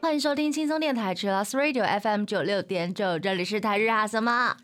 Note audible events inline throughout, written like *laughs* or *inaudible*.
欢迎收听轻松电台 c h i l l o s Radio FM 九六点九，这里是台日哈什么，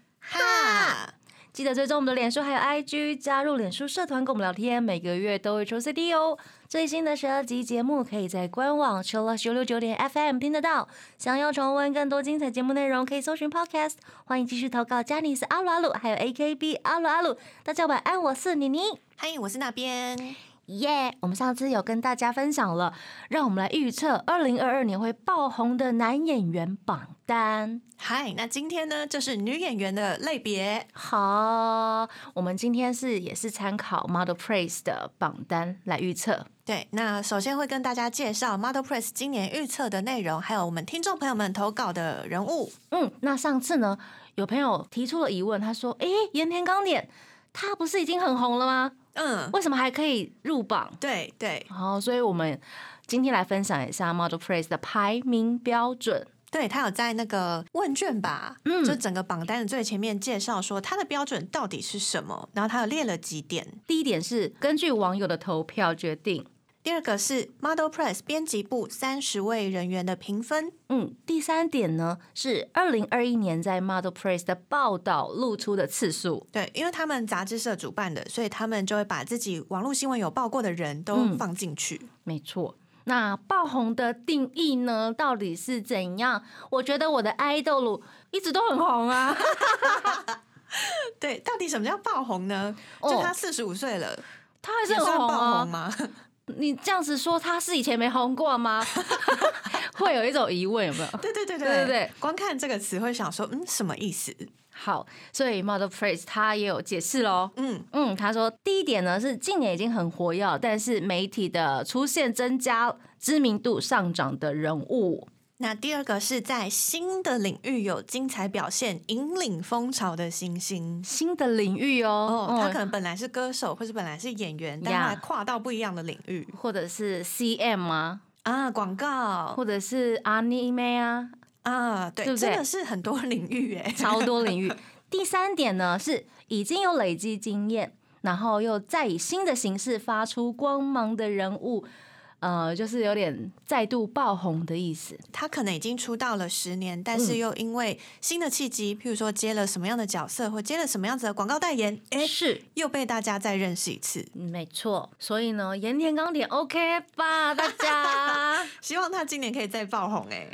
记得追踪我们的脸书还有 IG，加入脸书社团跟我们聊天，每个月都会抽 CD 哦。最新的十二集节目可以在官网 c h i l l 九六九点 FM 听得到。想要重温更多精彩节目内容，可以搜寻 Podcast。欢迎继续投稿，加尼斯阿鲁阿鲁，还有 AKB 阿鲁阿鲁。大家晚安，我是妮妮。嗨，我是那边。耶我们上次有跟大家分享了，让我们来预测二零二二年会爆红的男演员榜单。嗨，那今天呢，就是女演员的类别。好，我们今天是也是参考 Model Praise 的榜单来预测。对，那首先会跟大家介绍 Model Press 今年预测的内容，还有我们听众朋友们投稿的人物。嗯，那上次呢，有朋友提出了疑问，他说：“诶，盐田刚典他不是已经很红了吗？嗯，为什么还可以入榜对对？”好，所以我们今天来分享一下 Model Praise 的排名标准。对，他有在那个问卷吧，嗯就整个榜单的最前面介绍说他的标准到底是什么，然后他有列了几点。第一点是根据网友的投票决定。第二个是 Model Press 编辑部三十位人员的评分。嗯，第三点呢是二零二一年在 Model Press 的报道露出的次数。对，因为他们杂志社主办的，所以他们就会把自己网络新闻有报过的人都嗯放进去。没错。那爆红的定义呢，到底是怎样？我觉得我的爱豆鲁一直都很红啊。*laughs* 对，到底什么叫爆红呢？哦就他四十五岁了，他还是算爆红啊红。吗？你这样子说，他是以前没红过吗？*laughs* *laughs* 会有一种疑问，有没有？对对对对对对光看这个词会想说，嗯，什么意思？好，所以 Model Praise 他也有解释喽。嗯，嗯，他说第一点呢是近年已经很活跃，但是媒体的出现增加知名度上涨的人物。那第二个是在新的领域有精彩表现、引领风潮的新星。新的领域哦，哦，他嗯可能本来是歌手，或是本来是演员，但呀他跨到不一样的领域或者是 CM 啊，啊，广告或者是 Anime 啊，啊，对，对不对真的是很多领域哎。超多领域。*laughs* 第三点呢是已经有累积经验，然后又再以新的形式发出光芒的人物，呃，就是有点再度爆红的意思。他可能已经出道了十年，但是嗯又因为新的契机，譬如说接了什么样的角色，或接了什么样子的广告代言，哎，是，又被大家再认识一次。嗯没错。所以呢，盐田刚点 OK 吧，大家 *laughs* 希望他今年可以再爆红哎、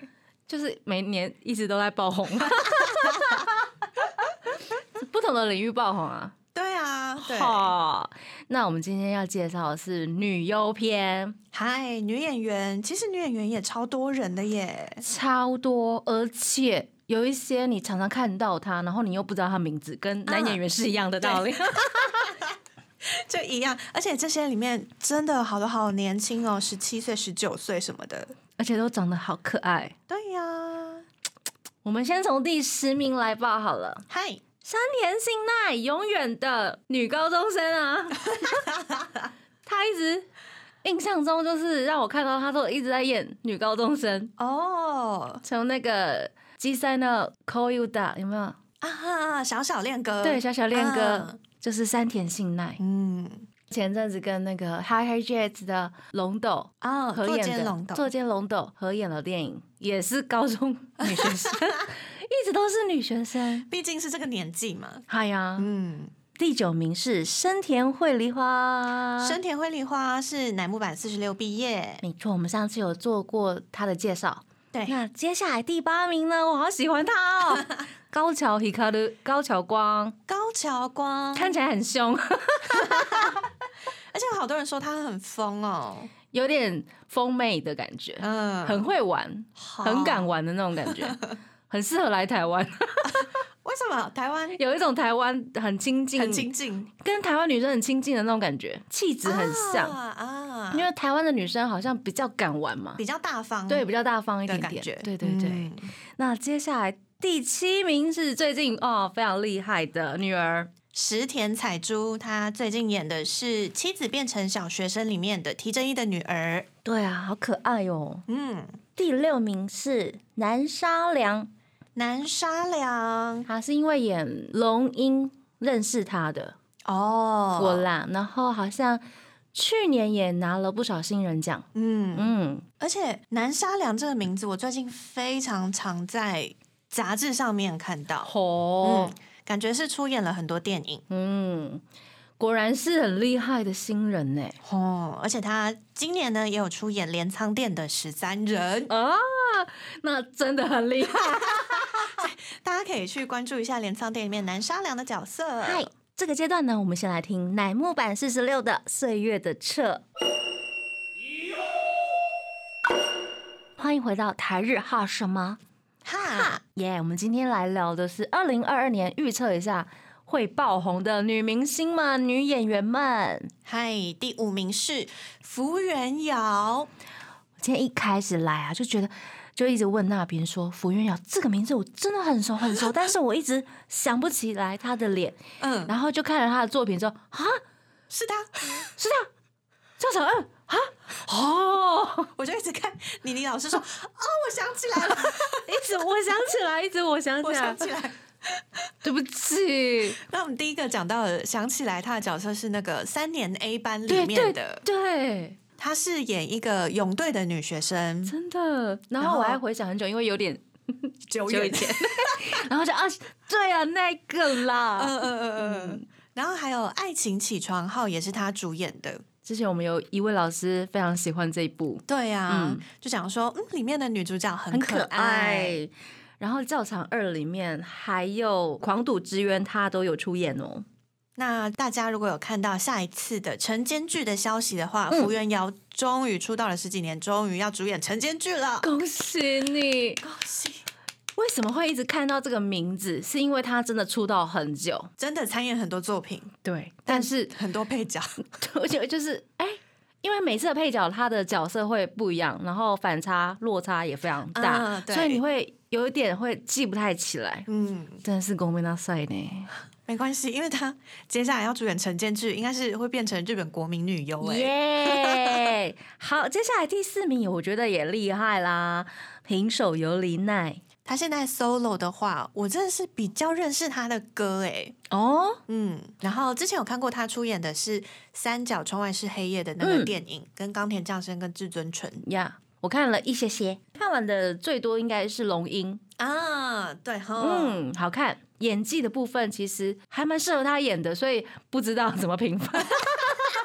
就是每年一直都在爆红，*laughs* 不同的领域爆红啊。对啊，对，好，那我们今天要介绍的是女优篇，嗨，女演员，其实女演员也超多人的耶。超多，而且有一些你常常看到她，然后你又不知道她名字，跟男演员是一样的道理。*laughs* 就一样，而且这些里面真的好多好年轻哦，十七岁、十九岁什么的。而且都长得好可爱。对呀，我们先从第十名来报好了，嗨，山田杏奈，永远的女高中生啊，*laughs* 她一直印象中就是让我看到她都一直在演女高中生，哦。从那个基赛的 Call You Da 有没有？啊哈，小小恋歌，对，小小恋歌、啊。就是山田杏奈。嗯。前阵子跟那个 Hi Hi Jazz 的龙斗啊，合演的奸龙斗，作奸龙斗合演了电影，也是高中女学生，*laughs* 一直都是女学生。毕竟是这个年纪嘛。哎呀，嗯，第九名是深田绘梨花，深田绘梨花是乃木坂四十六毕业，没错，我们上次有做过她的介绍。对，那接下来第八名呢？我好喜欢他哦，*laughs* 高桥 Hikaru 高桥光，高桥光，看起来很凶，而且有好多人说他很疯哦，有点疯妹的感觉，嗯，很会玩，很敢玩的那种感觉，很适合来台湾。*laughs* 为什么台湾有一种台湾很亲近，很亲近，跟台湾女生很亲近的那种感觉，气质很像。啊啊因为台湾的女生好像比较敢玩嘛，比较大方，对，比较大方一点点。感觉，对对对。嗯那接下来第七名是最近哦非常厉害的女儿，石田彩珠，她最近演的是《妻子变成小学生》里面的提真一的女儿。对啊，好可爱哦。嗯，第六名是南沙良，南沙良。他是因为演龙樱认识他的。哦。我啦，然后好像去年也拿了不少新人奖。嗯，嗯，而且南沙良这个名字，我最近非常常在杂志上面看到，哦嗯，感觉是出演了很多电影。嗯，果然是很厉害的新人呢。哦，而且他今年呢也有出演镰仓店的十三人，啊，那真的很厉害。大家可以去关注一下镰仓店里面南沙良的角色。嗨，这个阶段呢，我们先来听乃木坂四十六的《岁月的彻》。欢迎回到台日哈什么哈，耶我们今天来聊的是二零二二年预测一下会爆红的女明星们、女演员们。嗨，第五名是福原遥，今天一开始来啊，就觉得就一直问那边说福原遥这个名字我真的很熟很熟，但是我一直想不起来他的脸，*laughs* 嗯，然后就看了他的作品之后啊，是他，是他，赵小恩啊，哦，我就一直看妮妮老师说，哦，我想起来了，*laughs* 一直我想起来，一直我想起来我想，起来。对不起，*laughs* 那我们第一个讲到的，想起来他的角色是那个三年 A 班里对对面的，对，她是演一个泳队的女学生，真的。然后我还回想很久，因为有点 *laughs* 久久以前，*laughs* 然后就啊，对啊，那个啦。嗯嗯嗯嗯。然后还有《爱情起床号》也是她主演的，之前我们有一位老师非常喜欢这一部，对啊，嗯就讲说，嗯，里面的女主角很可爱，然后《教场二》里面还有《狂赌之渊》，她都有出演哦。那大家如果有看到下一次的晨间剧的消息的话，嗯福原遥终于出道了十几年，终于要主演晨间剧了，恭喜你！恭喜！为什么会一直看到这个名字？是因为他真的出道很久，真的参演很多作品，对，但是很多配角，*laughs* 我觉得就是哎、因为每次的配角他的角色会不一样，然后反差落差也非常大，啊所以你会有一点会记不太起来。嗯，真的是公平大赛呢，没关系，因为她接下来要主演晨间剧，应该是会变成日本国民女优哎、耶！*laughs* 好，接下来第四名，我觉得也厉害啦，平手由里奈。她现在 solo 的话，我真的是比较认识她的歌哎、哦，嗯，然后之前有看过她出演的是《三角窗外是黑夜》的那个嗯。电影，跟冈田将生跟至尊纯。呀我看了一些些，看完的最多应该是龙樱，啊，对哈，嗯，好看。演技的部分其实还蛮适合他演的，所以不知道怎么评分。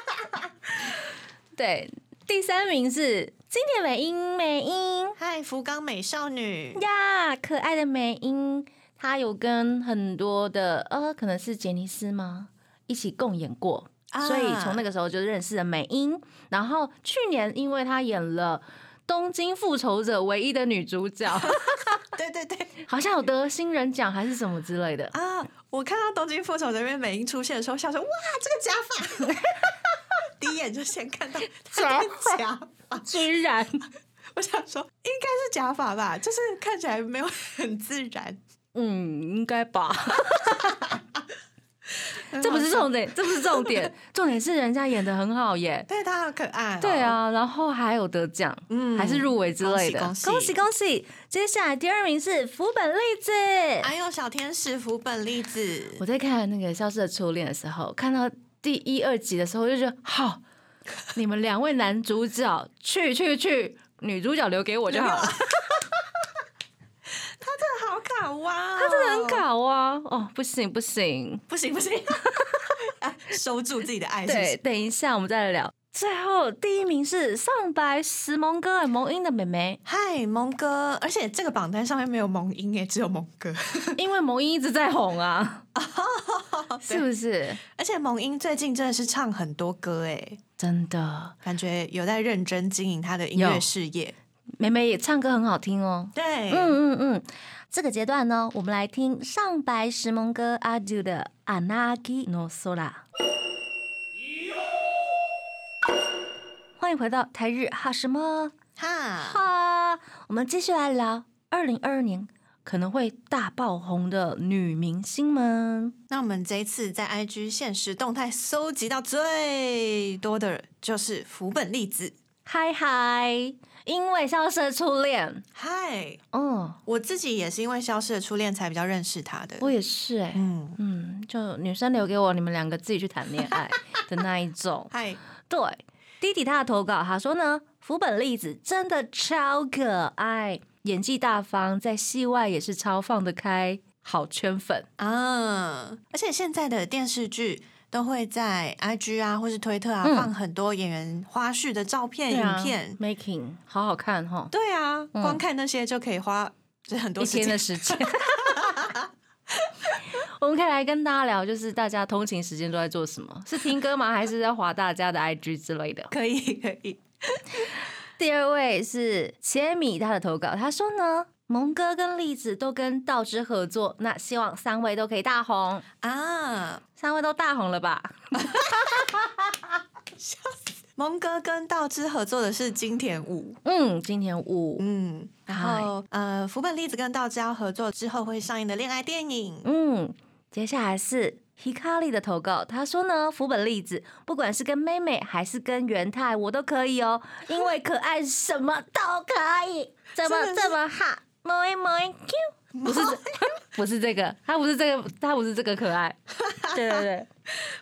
*laughs* 对，第三名是经典美音，美音嗨，福冈美少女，呀，可爱的美音，她有跟很多的呃，可能是杰尼斯吗？一起共演过，啊所以从那个时候就认识了美英。然后去年因为她演了《东京复仇者》唯一的女主角，*laughs* 对对对好像有得新人奖还是什么之类的。啊！我看到《东京复仇者》里面美英出现的时候，笑说哇，这个假发，*laughs* 第一眼就先看到她的假发，居然，*laughs* 我想说应该是假发吧，就是看起来没有很自然。嗯，应该吧。这不是重点，这不是重点，重点是人家演的很好耶。但是她好可爱、哦，对，啊，然后还有得奖，嗯还是入围之类的，恭喜恭喜！接下来第二名是福本莉子。还有小天使福本莉子，我在看那个《消失的初恋》的时候，看到第一、二集的时候，就觉得好，你们两位男主角去去去，女主角留给我就好了。好卡哇、他真的很，搞啊！哦，不行不行，不行不行，*laughs* 啊收住自己的爱，对，等一下我们再来聊。最后第一名是上白石萌歌萌音的妹妹，嗨，萌哥，而且这个榜单上面没有萌音诶，只有萌哥。*laughs* 因为萌音一直在红啊，*laughs* 是不是？而且萌音最近真的是唱很多歌诶，真的，感觉有在认真经营他的音乐事业。妹妹也唱歌很好听哦。对，嗯嗯嗯，这个阶段呢，我们来听上白石萌歌阿杜的《Anaki no Sora》。欢迎回到台日哈什么哈，哈，我们继续来聊二零二二年可能会大爆红的女明星们。那我们这一次在 IG 现实动态搜集到最多的就是福本莉子。嗨嗨，因为消失的初恋，嗨，嗯，我自己也是因为《消失的初恋》才比较认识他的。我也是哎、嗯，嗯，就女生留给我，你们两个自己去谈恋爱的那一种。*laughs* 嗨，对，弟弟他的投稿，他说呢，福本莉子真的超可爱，演技大方，在戏外也是超放得开，好圈粉。啊，而且现在的电视剧都会在 IG 啊，或是推特啊，嗯放很多演员花絮的照片、影片。making 好好看哈，对啊，光看那些就可以花就是很多一天的时间。*laughs* 我们可以来跟大家聊，就是大家通勤时间都在做什么？是听歌吗？还是在划大家的 IG 之类的？*laughs* 可以可以。第二位是切米，他的投稿，他说呢，蒙哥跟栗子都跟道之合作，那希望三位都可以大红，啊，三位都大红了吧？*laughs* 笑死。蒙哥跟道之合作的是金田舞，嗯，金田五，嗯，然后呃，福本栗子跟道之要合作之后会上映的恋爱电影，嗯，接下来是 Hikari 的投稿，他说呢，福本栗子不管是跟妹妹还是跟元太，我都可以哦，因为可爱什么都可以，怎么这么好，萌一萌一 Q，*laughs* 不是这 *laughs* 不是这个，他不是这个，他不是这个可爱，对 *laughs* 对对。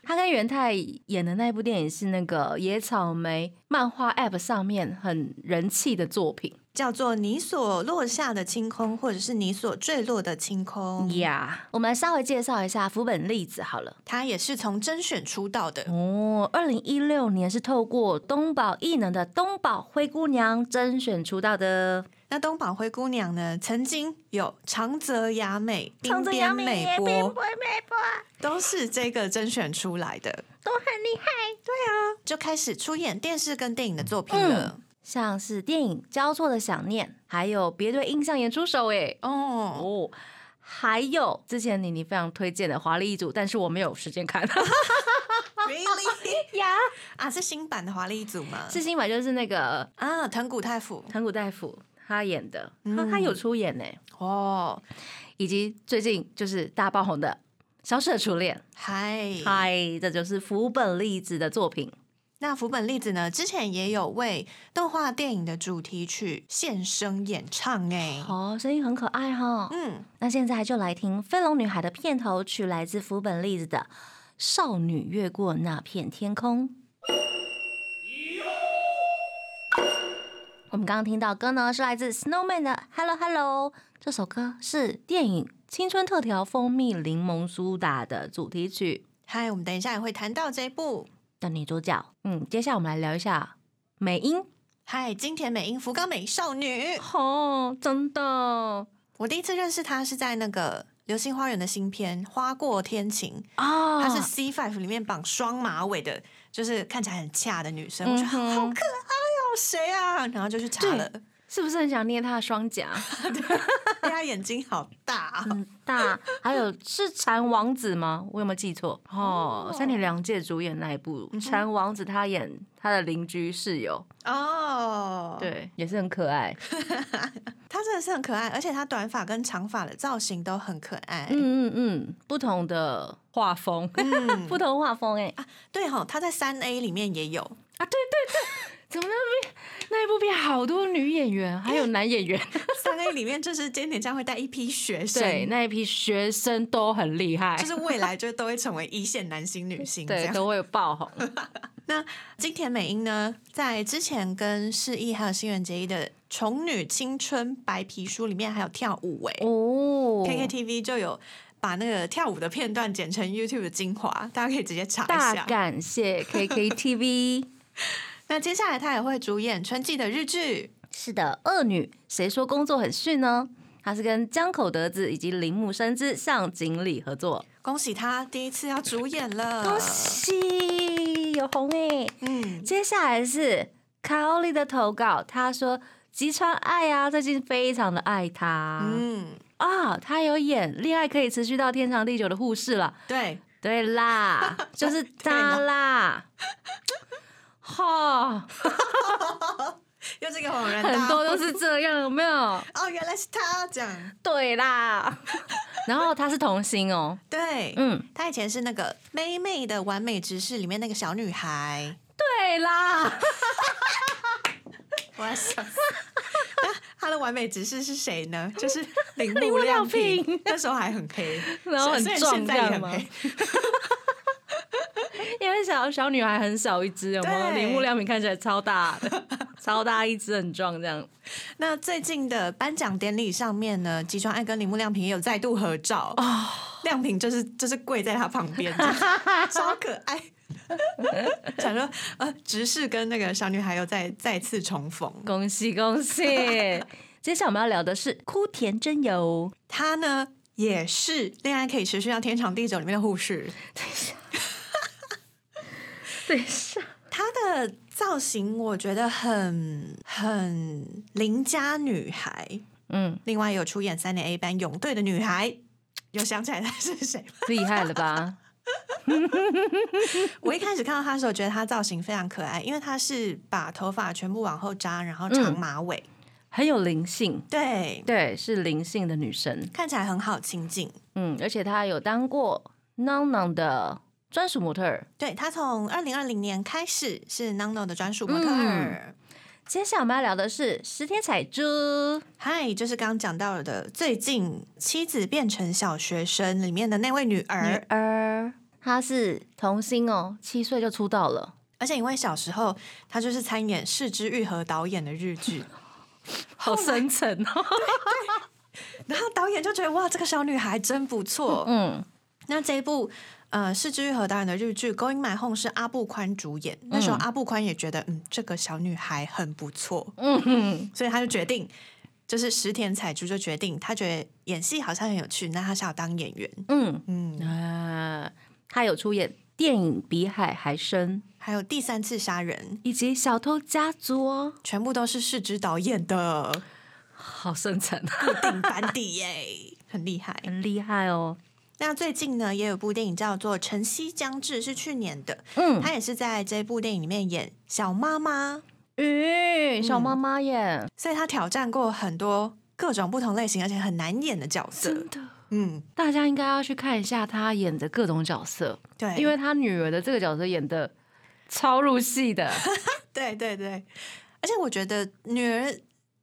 他跟元太演的那部电影是那个野草莓漫画 App 上面很人气的作品叫做《你所落下的清空》，或者是你所坠落的清空。呀。我们来稍微介绍一下福本栗子好了。她也是从甄选出道的，哦，二零一六年是透过东宝艺能的东宝灰姑娘甄选出道的，那东宝灰姑娘呢，曾经有长泽雅美、滨长泽雅美边美波，美波都是这个甄选出来的，都很厉害。对啊就开始出演电视跟电影的作品嗯了。像是电影《交错的想念》，还有别对印象演出手哎哦，哦，还有之前妮妮非常推荐的《华丽一族》，但是我没有时间看 *laughs* *laughs* really 呀。啊，是新版的华丽一族吗？是新版就是那个啊，藤谷太辅藤谷太辅他演的，他嗯他有出演呢，哦，以及最近就是大爆红的《消失的初恋》。嗨嗨，这就是福本莉子的作品。那福本粒子呢，之前也有为动画电影的主题曲献声演唱哎，哦，声音很可爱哈。嗯，那现在就来听《飞龙女孩》的片头曲，来自福本粒子的《少女越过那片天空》。我们刚刚听到歌呢，是来自 Snowman 的《Hello Hello》。这首歌是电影《青春特调蜂蜜柠檬苏打》的主题曲嗨，我们等一下也会谈到这一部。的女主角。嗯，接下来我们来聊一下美英。嗨，金田美英福冈美少女，哦，真的。我第一次认识她是在那个《流星花园》的新片《花过天晴》，啊。她是 C Five 里面绑双马尾的，就是看起来很恰的女生，我觉得好可爱哦，谁啊？然后就去查了，是不是很想捏他的双颊？*laughs* 对，他眼睛好大哦、很大，还有是蝉王子吗？我有没有记错？哦，三田凉介主演那一部《禅王子》，他演他的邻居室友，哦，，对，也是很可爱。*laughs* 他真的是很可爱，而且他短发跟长发的造型都很可爱。嗯嗯嗯，不同的画风，嗯。*laughs* 不同画风哎、对哈、他在三 A 里面也有，啊，对对对，怎么那边那一部片好多女演员，还有男演员，*laughs* 三 A 里面就是今年将会带一批学生，对，那一批学生都很厉害，就是未来就都会成为一线男星、女星 *laughs* 对，都会爆红。*laughs* 那金田美英呢，在之前跟释义还有新垣结衣的《宠女青春白皮书》里面还有跳舞哎、哦 KKTV 就有把那个跳舞的片段剪成 YouTube 的精华，大家可以直接查一大下。感谢 KKTV。那接下来她也会主演春季的日剧，是的，恶女谁说工作很逊呢？她是跟江口德子以及铃木伸之向井里合作，恭喜她第一次要主演了，恭！喜有红哎！嗯，接下来是卡奥利的投稿，他说吉川爱啊，最近非常的爱他，嗯，啊，他有演《恋爱可以持续到天长地久》的护士了，对，对啦，就是 *laughs* 他啦，哈，又这个恍然大很多都是这样，有没有？哦，原来是他这样，对啦，然后他是童星哦，对，嗯，他以前是那个妹妹的完美执事里面那个小女孩，对啦，我要笑死。那他的完美直视是谁呢？就是铃木亮平，那时候还很黑，然后很壮现在也很黑。*laughs* 因为小小女孩很小一只，有没有？对铃木亮平看起来超大的，*laughs* 超大一只，很壮这样。那最近的颁奖典礼上面呢，吉川爱跟铃木亮平也有再度合照哦亮平就是就是跪在他旁边，*laughs* 超可爱。想说呃，直视跟那个小女孩又再再次重逢。恭喜恭喜！接下来我们要聊的是枯田真由，她呢也是《恋爱可以持续到天长地久》里面的护士，对，是她的造型我觉得很很邻家女孩。嗯，另外有出演三年 A 班泳队的女孩，有想起来她是谁吗？厉害了吧？*laughs* 我一开始看到她的时候，觉得她造型非常可爱，因为她是把头发全部往后扎，然后长马尾，很有灵性，对，对，是灵性的女生。看起来很好亲近。嗯，而且她有当过 Nong Nong 的专属模特儿。对她从二零二零年开始是 Nano 的专属模特儿。接下来我们要聊的是石田彩珠，嗨，就是刚刚讲到的，最近妻子变成小学生里面的那位女儿，女儿，她是童星哦，七岁就出道了，而且因为小时候她就是参演市之愈合导演的日剧，*laughs* 好深沉哦。然后导演就觉得哇，这个小女孩真不错。嗯，那这一部呃是之愈和导演的日剧《Going My Home》是阿部宽主演，那时候阿部宽也觉得嗯这个小女孩很不错，嗯哼，所以他就决定。就是石田彩珠就决定，他觉得演戏好像很有趣，那他想要当演员。嗯嗯，啊，她有出演电影《比海还深》还有第三次杀人，以及《小偷家族》哦，全部都是市之导演的好深沉，固定班底耶，很厉害。很厉害哦。那最近呢，也有部电影叫做《晨曦将至》，是去年的，嗯，他也是在这部电影里面演小妈妈，咦，小妈妈耶，所以他挑战过很多各种不同类型而且很难演的角色。真的，嗯，大家应该要去看一下她演的各种角色，对，因为她女儿的这个角色演的超入戏的。*laughs* 对对对，而且我觉得女儿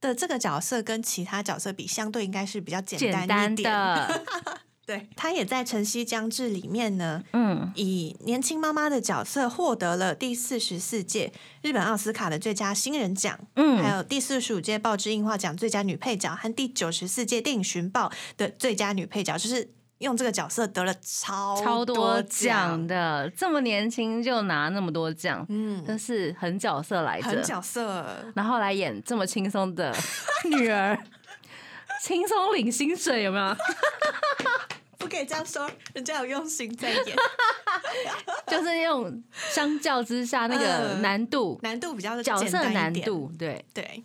的这个角色跟其他角色比，相对应该是比较简单简单一点。的，*laughs* 对，她也在《晨曦将至》里面呢，嗯，以年轻妈妈的角色获得了第四十四届日本奥斯卡的最佳新人奖，嗯。还有第四十五届报之映画奖最佳女配角和第九十四届电影寻报的最佳女配角，就是用这个角色得了超超多多奖，的，这么年轻就拿那么多奖，嗯，真是很角色来着。很角色，然后来演这么轻松的女儿，轻松领薪水有没有？*laughs* 不可以这样说，人家有用心在演，*laughs* 就是用相较之下那个嗯难度，难度比较角色难度，对，对，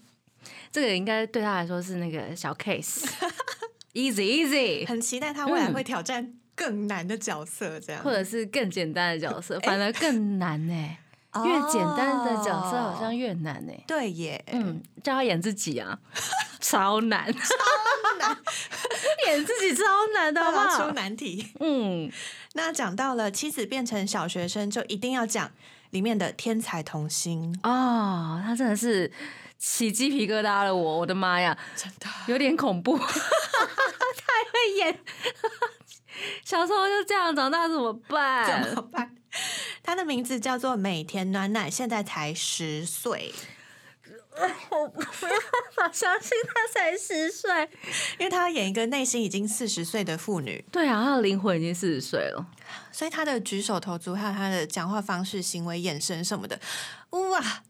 这个应该对他来说是那个小 case，easy *laughs* easy，很期待他未来会挑战更难的角色，这样。或者是更简单的角色，反而更难呢、越简单的角色好像哦。越难呢、对耶，嗯，叫他演自己啊，超难，超难，*laughs* 演自己超难的，好不要出？难题。嗯，*laughs* 那讲到了妻子变成小学生，就一定要讲里面的天才童星，哦，他真的是起鸡皮疙瘩了我，我的妈呀，真的。有点恐怖，太 *laughs* 会演，小时候就这样，长大怎么办？怎么办？他的名字叫做每田暖奶，现在才十岁，*laughs* 我没办法相信他才十岁。因为他要演一个内心已经四十岁的妇女，对啊，他的灵魂已经四十岁了。所以他的举手投足还有他的讲话方式、行为、眼神什么的，哇，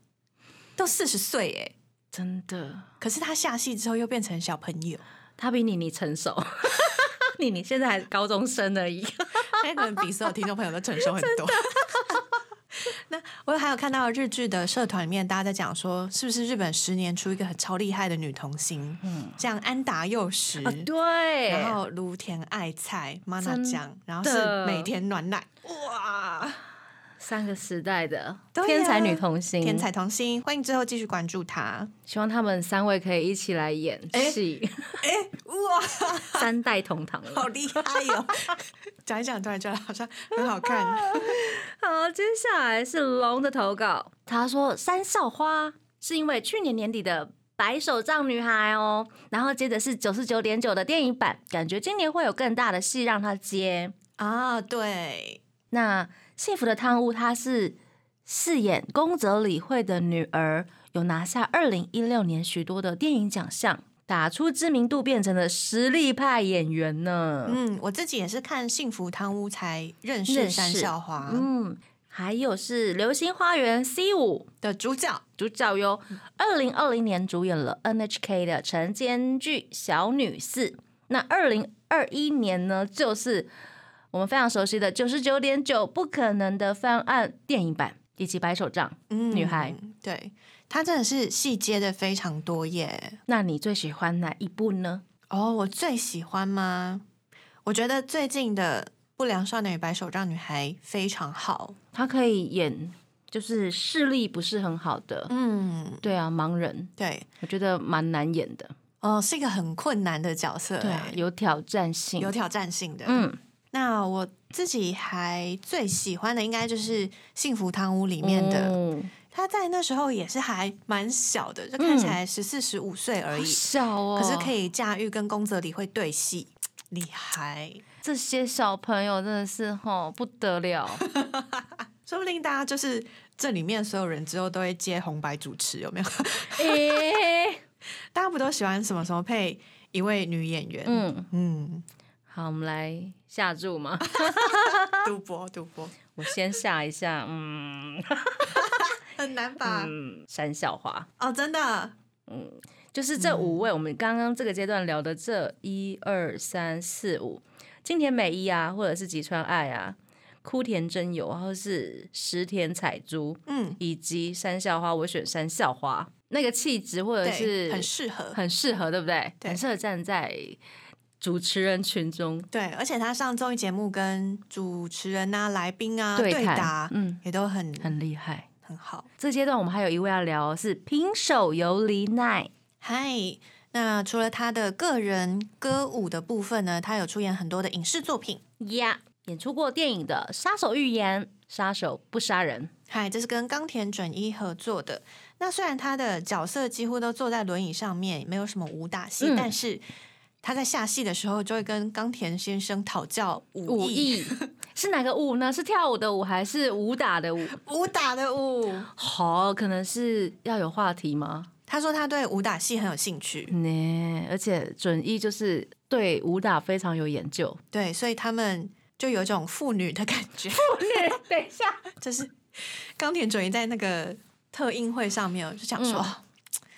都四十岁哎！真的，可是他下戏之后又变成小朋友，他比你你成熟，*laughs* 你你现在还是高中生而已。*laughs* 那可能比所有听众朋友都成熟很多。*laughs* 那我还有看到日剧的社团里面，大家在讲说，是不是日本十年出一个很超厉害的女童星？嗯，像安达佑实，啊，对，然后芦田爱菜、妈娜真酱，然后是美田暖奶，哇，三个时代的啊天才女童星，天才童星，欢迎之后继续关注她。希望他们三位可以一起来演戏，哎，哇，*laughs* 三代同堂了。好厉害哟！讲一讲，突然觉得好像很好看。*laughs* 好，接下来是龙的投稿，他说三少花是因为去年年底的《白手杖女孩》哦，然后接着是九十九点九的电影版，感觉今年会有更大的戏让她接。啊，对，那《幸福的汤屋》她是饰演宫泽理惠的女儿，有拿下二零一六年许多的电影奖项，打出知名度，变成了实力派演员呢。嗯，我自己也是看《幸福汤屋》才认识山校花嗯，还有是《流星花园 C 五》的主角。主角哟，二零二零年主演了 NHK 的晨间剧《小女四》，那二零二一年呢，就是我们非常熟悉的九十九点九不可能的方案电影版以及白手杖。嗯女孩，对她真的是细接的非常多耶。那你最喜欢哪一部呢？哦，我最喜欢吗？我觉得最近的《不良少女与白手杖女孩》非常好。她可以演，就是视力不是很好的，嗯，对啊，盲人，对，我觉得蛮难演的。哦，是一个很困难的角色，对有挑战性。有挑战性的。嗯，那我自己还最喜欢的应该就是《幸福汤屋》里面的，哦他在那时候也是还蛮小的，就看起来十四十五岁而好已，小哦，可是可以驾驭跟宫泽理惠对戏，厉害！这些小朋友真的是吼不得了，*laughs* 说不定大家就是这里面所有人之后都会接红白主持，有没有？诶、大家不都喜欢什么时候配一位女演员？嗯，嗯，好，我们来下注吗，*laughs* 赌博赌博。我先下一下，嗯。*laughs* 很难吧？嗯，山笑花，哦，真的，嗯就是这五位，我们刚刚这个阶段聊的这一二三四五，金田美依啊，或者是吉川爱啊，枯田真由，或者是石田彩珠，嗯，以及山笑花，我选山笑花，那个气质或者，是很适合。很适合，对不对？对。很适合站在主持人群中对，而且他上综艺节目跟主持人啊、来宾啊对谈答，嗯，也都很很厉害。很好。这阶段我们还有一位要聊是平手由里奈，嗨，那除了他的个人歌舞的部分呢，他有出演很多的影视作品。呀演出过电影的《杀手预言》《杀手不杀人》。嗨，这是跟冈田准一合作的。那虽然他的角色几乎都坐在轮椅上面，没有什么武打戏，嗯但是他在下戏的时候就会跟冈田先生讨教武武艺，*laughs* 是哪个舞呢？是跳舞的舞还是武打的舞？*laughs* 武打的武。好，可能是要有话题吗？他说他对武打戏很有兴趣，呢，而且准一就是对武打非常有研究。对，所以他们就有一种父女的感觉。*laughs* 等一下，就是冈田准一在那个特映会上面，我就想说，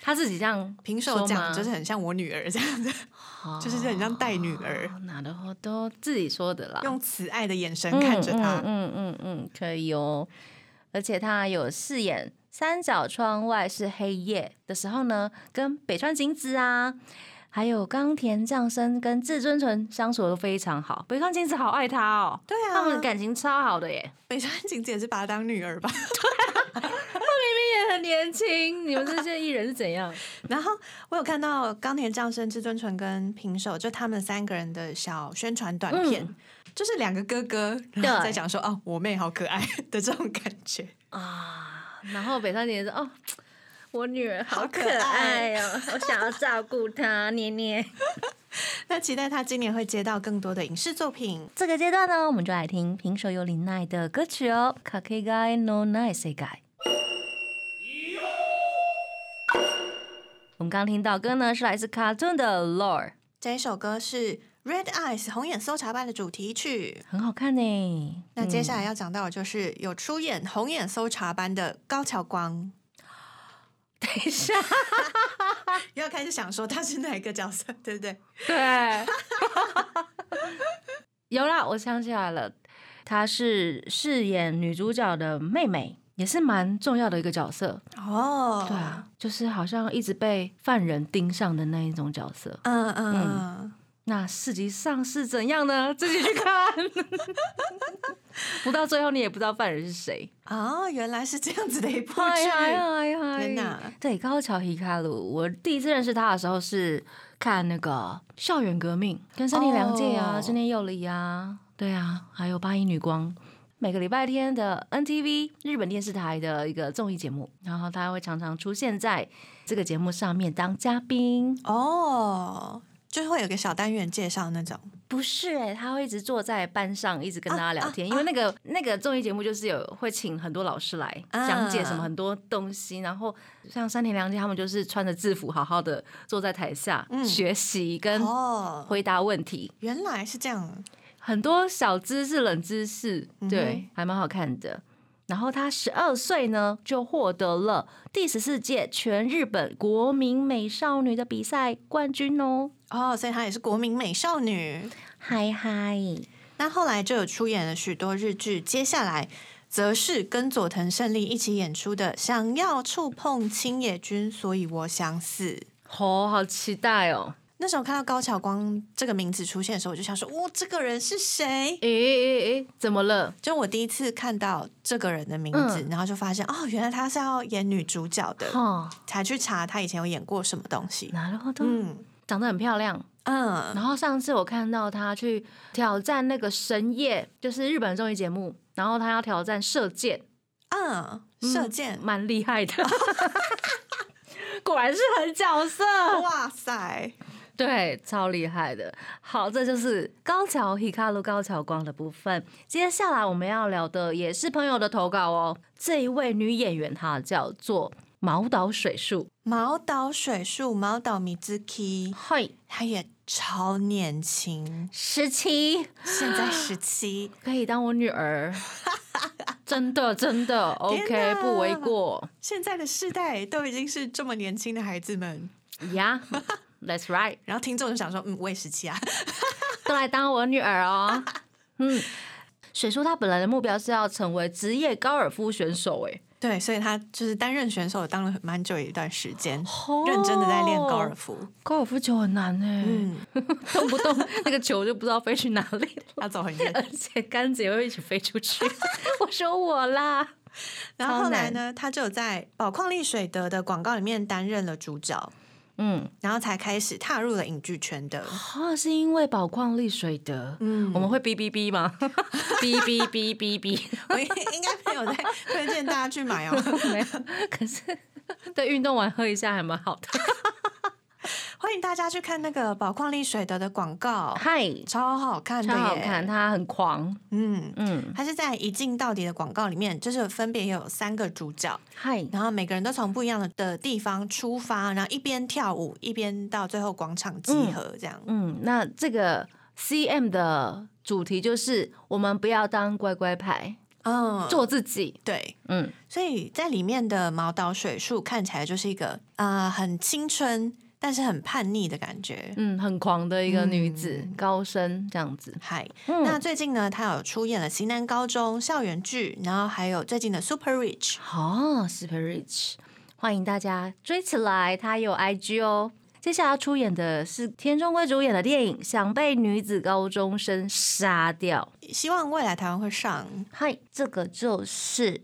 他自己这样平手讲就是很像我女儿这样子，就是很像带女儿，哦哪的话都自己说的啦，用慈爱的眼神看着他。嗯嗯嗯嗯，可以哦。而且他有饰演三角窗外是黑夜的时候呢，跟北川景子啊，还有冈田将生跟至尊纯相处都非常好。北川景子好爱他哦，对啊，他们感情超好的耶。北川景子也是把他当女儿吧。他明明也很年轻，你们这些艺人是怎样？*laughs* 然后我有看到冈田将生、至尊纯跟平手，就他们三个人的小宣传短片，嗯就是两个哥哥，然后在讲说哦，我妹好可爱的这种感觉。啊，然后北川景子说：“哦，我女儿好好可可爱哦，我想要照顾她，*laughs* 捏捏。”*laughs* 那期待他今年会接到更多的影视作品。这个阶段呢，我们就来听平手有林奈的歌曲哦，《かけがえのない世界》。我们刚听到歌呢，是来自 Cartoon 的《Lore》，这一首歌是《Red Eyes》红眼搜查班的主题曲。很好看呢。那接下来要讲到的就是有出演红眼搜查班的高桥光， 等一下，*laughs* 又要开始想说他是哪一个角色，*laughs* 对不对？对，*laughs* 有啦，我想起来了，她是饰演女主角的妹妹，也是蛮重要的一个角色。哦对啊，就是好像一直被犯人盯上的那一种角色。嗯嗯嗯，那实际上是怎样呢？自己去看。*laughs* 不到最后，你也不知道犯人是谁。哦，原来是这样子的一部剧。天哪对，高桥希卡鲁，我第一次认识他的时候是看那个《校园革命》，跟山田凉介啊、哦真田佑里啊，对啊，还有八一女光。每个礼拜天的 NTV 日本电视台的一个综艺节目，然后他会常常出现在这个节目上面当嘉宾。哦，就是会有个小单元介绍那种。不是哎、他会一直坐在班上，一直跟大家聊天，啊因为那个那个综艺节目就是有会请很多老师来啊讲解什么很多东西，然后像山田凉介他们就是穿着制服，好好的坐在台下、学习跟哦，回答问题，原来是这样。很多小知识、冷知识，嗯对，还蛮好看的。然后他十二岁呢，就获得了第十四届全日本国民美少女的比赛冠军哦！哦，所以她也是国民美少女。嗨嗨，那后来就有出演了许多日剧，接下来则是跟佐藤胜利一起演出的《想要触碰青野君，所以我想死》。哦，好期待哦！那时候看到高桥光这个名字出现的时候，我就想说，哇，这个人是谁？诶诶诶，怎么了？就我第一次看到这个人的名字，嗯然后就发现哦，原来他是要演女主角的，哈，才去查他以前有演过什么东西。なるほど，嗯长得很漂亮。嗯，然后上次我看到她去挑战那个神夜，就是日本综艺节目，然后她要挑战射箭，嗯，射箭，蛮厉害的。*laughs* 果然是狠角色，哇塞， 对，超厉害的。好，这就是高桥 Hikaru 高桥光的部分。接下来我们要聊的也是朋友的投稿哦。这一位女演员她叫做毛岛水树，毛岛水树，毛岛 Mizuki，嘿，她也超年轻，十七，现在十七，可以当我女儿，*laughs* 真的真的 OK，不为过现在的世代都已经是这么年轻的孩子们。呀。*laughs* That's right，然后听众就想说，嗯，我也十七啊，*laughs* 都来当我女儿哦。*laughs* 嗯，水叔他本来的目标是要成为职业高尔夫选手，哎，对，所以他就是担任选手，当了蛮久一段时间，哦。认真的在练高尔夫。高尔夫球很难哎，嗯，*laughs* 动不动那个球就不知道飞去哪里了，要走很远。而且杆子也会一起飞出去。我说我啦，然后后来呢，他就在宝矿力水德的广告里面担任了主角，嗯，然后才开始踏入了影剧圈的。啊，是因为宝矿力水的，嗯我们会哔哔哔吗？*laughs* 哔哔哔哔哔，我应应该没有在推荐大家去买哦。*laughs* 没有，可是对运动完喝一下还蛮好的。欢迎大家去看那个宝矿力水德的广告，嗨，超好看的耶，超好看，它很狂，嗯。嗯，它是在一镜到底的广告里面，就是分别有三个主角，嗨，然后每个人都从不一样的的地方出发，然后一边跳舞一边到最后广场集合，这样。嗯，那这个 CM 的主题就是我们不要当乖乖牌，嗯，做自己。对，嗯，所以在里面的毛岛水树看起来就是一个呃很青春，但是很叛逆的感觉。嗯，很狂的一个女子，嗯高升这样子。嗨、嗯那最近呢，她有出演了《型男高中》校园剧，然后还有最近的《Super Rich》。哦，Super Rich，欢迎大家追起来，她有 IG 哦。接下来要出演的是田中圭主演的电影《想被女子高中生杀掉》。希望未来台湾会上。嗨，这个就是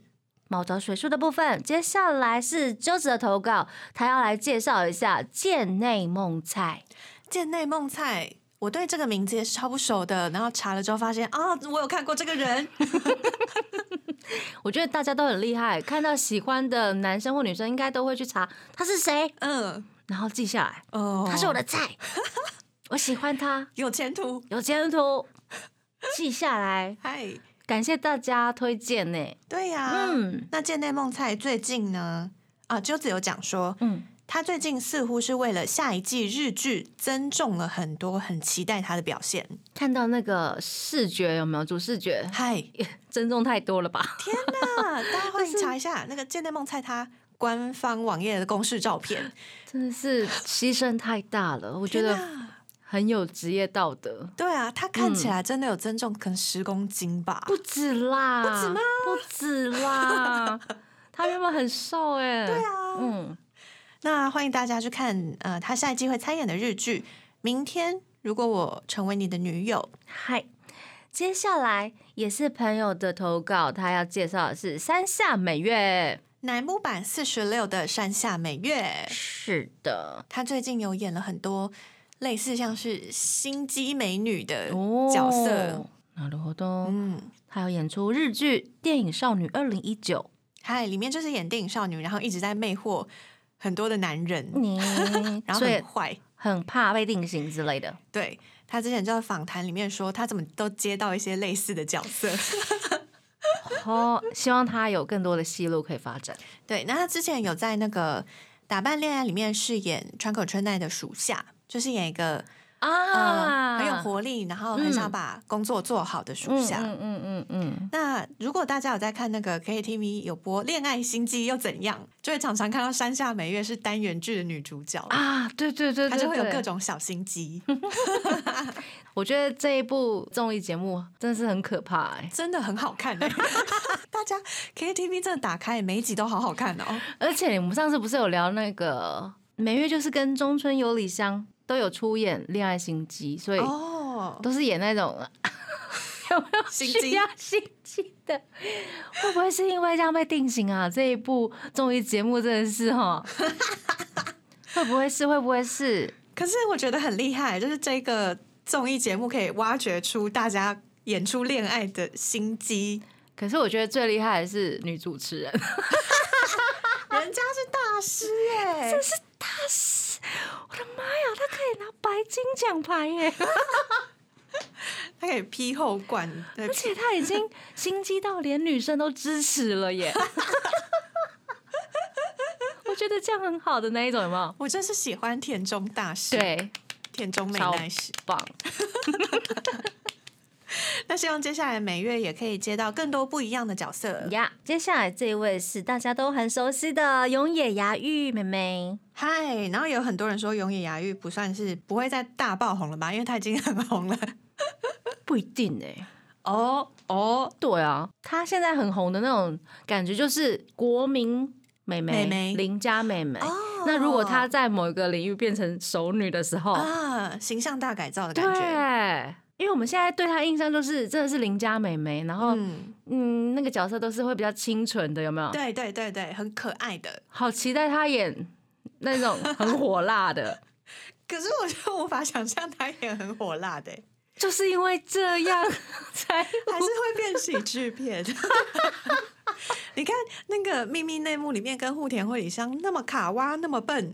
毛找水树的部分。接下来是周子的投稿，他要来介绍一下剑内梦菜。剑内梦菜，我对这个名字也是超不熟的，然后查了之后发现啊，我有看过这个人。*laughs* 我觉得大家都很厉害，看到喜欢的男生或女生，应该都会去查他是谁，嗯，然后记下来，哦，他是我的菜，*laughs* 我喜欢他，有前途。有前途，*laughs* 记下来。嗨，感谢大家推荐呢。对呀、嗯那剑内梦菜最近呢，啊，鸠子有讲说，嗯，他最近似乎是为了下一季日剧增重了很多，很期待他的表现。看到那个视觉有没有主视觉嗨，*laughs* 增重太多了吧？天哪大家 *laughs* 欢迎查一下那个剑内梦菜他官方网页的公示照片。真的是牺牲太大了，我觉得很有职业道德。对啊，他看起来真的有增重，可能十公斤吧。不止啦，不止吗？不止啦，他原本很瘦哎。对啊嗯，那欢迎大家去看呃他下一季会参演的日剧《明天如果我成为你的女友嗨。接下来也是朋友的投稿，他要介绍的是山下美月。》乃木坂四十六的山下美月。是的，她最近有演了很多类似像是心机美女的哦角色。なるほど。嗯， 还有演出日剧《电影少女二零一九嗨，里面就是演电影少女，然后一直在魅惑很多的男人》，，你*laughs* 然后所以很坏。很怕被定型之类的。对他之前就在访谈里面说，他怎么都接到一些类似的角色。*laughs* 哦，希望他有更多的戏路可以发展。对，那他之前有在那个《打扮恋爱》里面饰演川口春奈的属下， 就是演一个啊。呃很有活力，然后很想嗯。把工作做好的属嗯下。嗯嗯嗯嗯，那如果大家有在看那个 KTV 有播《恋爱心机》又怎样，就会常常看到山下美月是单元剧的女主角，啊，对对对对她就会有各种小心机，*laughs* 我觉得这一部综艺节目真的是很可怕哎、真的很好看哎、*laughs* 大家 KTV 真的打开，每一集都好好看哦。而且我们上次不是有聊那个美月，就是跟中村有里香都有出演《恋爱心机》，所以哦，都是演那种 *laughs* 有没有心机需要心机的？会不会是因为这样被定型啊？这一部综艺节目真的是哈，*laughs* 会不会是？会不会是？可是我觉得很厉害，就是这个综艺节目可以挖掘出大家演出恋爱的心机，可是我觉得最厉害的是女主持人，*laughs* 人家是大师哎、这是大师！我的妈呀，他可以拿白金奖牌耶！*laughs* 他可以批后冠，而且他已经心机到连女生都支持了耶！*laughs* 我觉得这样很好的那一种，有没有？我真是喜欢田中大师，，对，田中美超奈师。棒！*laughs* 那希望接下来每月也可以接到更多不一样的角色。呀接下来这一位是大家都很熟悉的永野芽郁妹妹。嗨，然后有很多人说永野芽郁不算是不会再大爆红了吧，因为她已经很红了。*laughs* 不一定哎、哦哦，对啊，她现在很红的那种感觉，就是国民美眉、美眉邻家美眉。哦那如果她在某一个领域变成熟女的时候，啊，形象大改造的感觉。对，因为我们现在对她印象就是真的是邻家美眉，然后嗯嗯，那个角色都是会比较清纯的，有没有？对对对对，很可爱的。好期待她演那种很火辣的，*laughs* 可是我就无法想象她演很火辣的欸，就是因为这样 *laughs* 才还是会变喜剧片。*laughs* 你看那个《秘密内幕》里面跟户田惠里香那么卡哇，那么笨，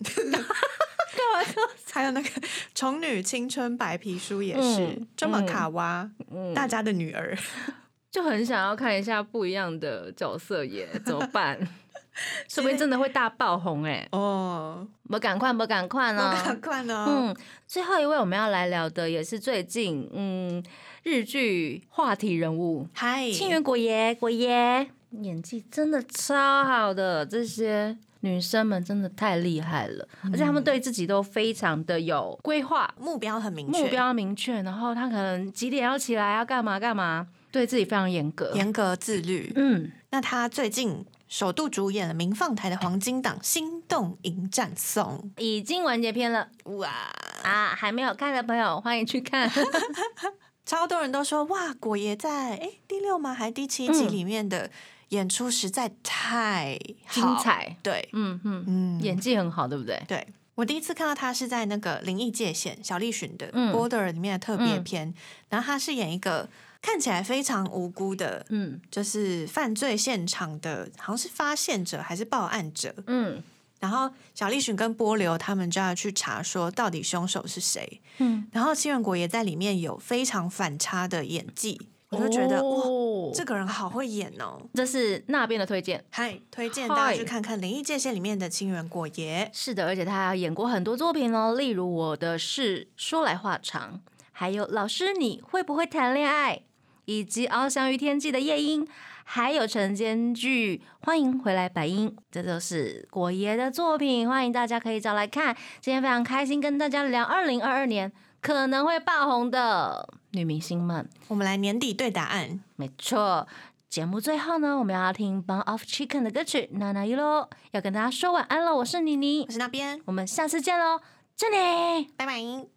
*laughs* 还有那个《宠女青春白皮书》也是、嗯这么卡哇，嗯大家的女儿。*laughs* 就很想要看一下不一样的角色耶，怎么办？*laughs* 说不定真的会大爆红哎！哦，我赶快，我赶快我呢！赶快呢！嗯，最后一位我们要来聊的也是最近嗯日剧话题人物嗨，清源果耶，果耶演技真的超好的，这些女生们真的太厉害了，而且她们对自己都非常的有规划，目标很明确，目标明确，然后她可能几点要起来，要干嘛干嘛，对自己非常严格。严格自律。嗯，那他最近首度主演了民放台的黄金档《心动迎战颂已经完结篇了》，哇，啊，还没有看的朋友欢迎去看。*laughs* 超多人都说哇，果爷在哎第六吗？还第七集嗯里面的演出实在太精。彩，对，嗯嗯，嗯，演技很好，对不对？对。我第一次看到他是在那个《灵异界限》小栗旬的《嗯。Border》里面的特别嗯。篇，然后他是演一个看起来非常无辜的，嗯。就是犯罪现场的，好像是发现者还是报案者，嗯。然后小栗旬跟波流他们就要去查说到底凶手是谁。嗯，然后清源国也在里面有非常反差的演技，我就觉得、哇，哦这个人好会演哦。这是那边的推荐。嗨，推荐大家去看看《灵异界限》里面的清源果爷。是的，而且他还演过很多作品哦，例如《我的事说来话长》，还有《老师你会不会谈恋爱》，以及《翱翔于天际的夜莺》，还有晨间剧《欢迎回来，白鹰》，这都是果爷的作品，欢迎大家可以找来看。今天非常开心跟大家聊二零二二年可能会爆红的女明星们。我们来年底对答案。没错，节目最后呢，我们要听 b o n of Chicken 的歌曲《娜娜一喽》，要跟大家说晚安了。我是妮妮我，是那边，我们下次见喽，这里。拜拜。